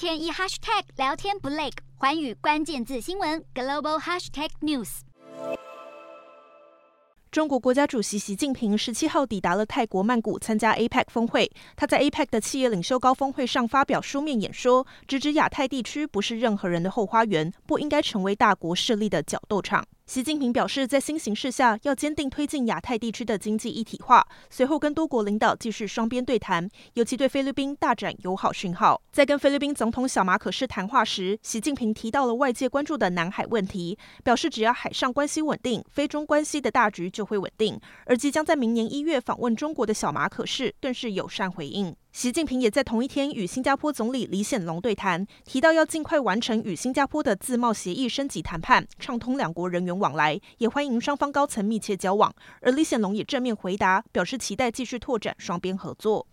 天一 hashtag 聊天不累，寰宇关键字新闻 global hashtag news。中国国家主席习近平十七号抵达了泰国曼谷参加 APEC 峰会。他在 APEC 的企业领袖高峰会上发表书面演说，直指亚太地区不是任何人的后花园，不应该成为大国势力的角斗场。习近平表示，在新形势下，要坚定推进亚太地区的经济一体化。随后跟多国领导继续双边对谈，尤其对菲律宾大展友好讯号。在跟菲律宾总统小马可仕谈话时，习近平提到了外界关注的南海问题，表示只要海上关系稳定，非中关系的大局就会稳定。而即将在明年一月访问中国的小马可仕更是友善回应。习近平也在同一天与新加坡总理李显龙对谈，提到要尽快完成与新加坡的自贸协议升级谈判，畅通两国人员往来，也欢迎双方高层密切交往。而李显龙也正面回答，表示期待继续拓展双边合作。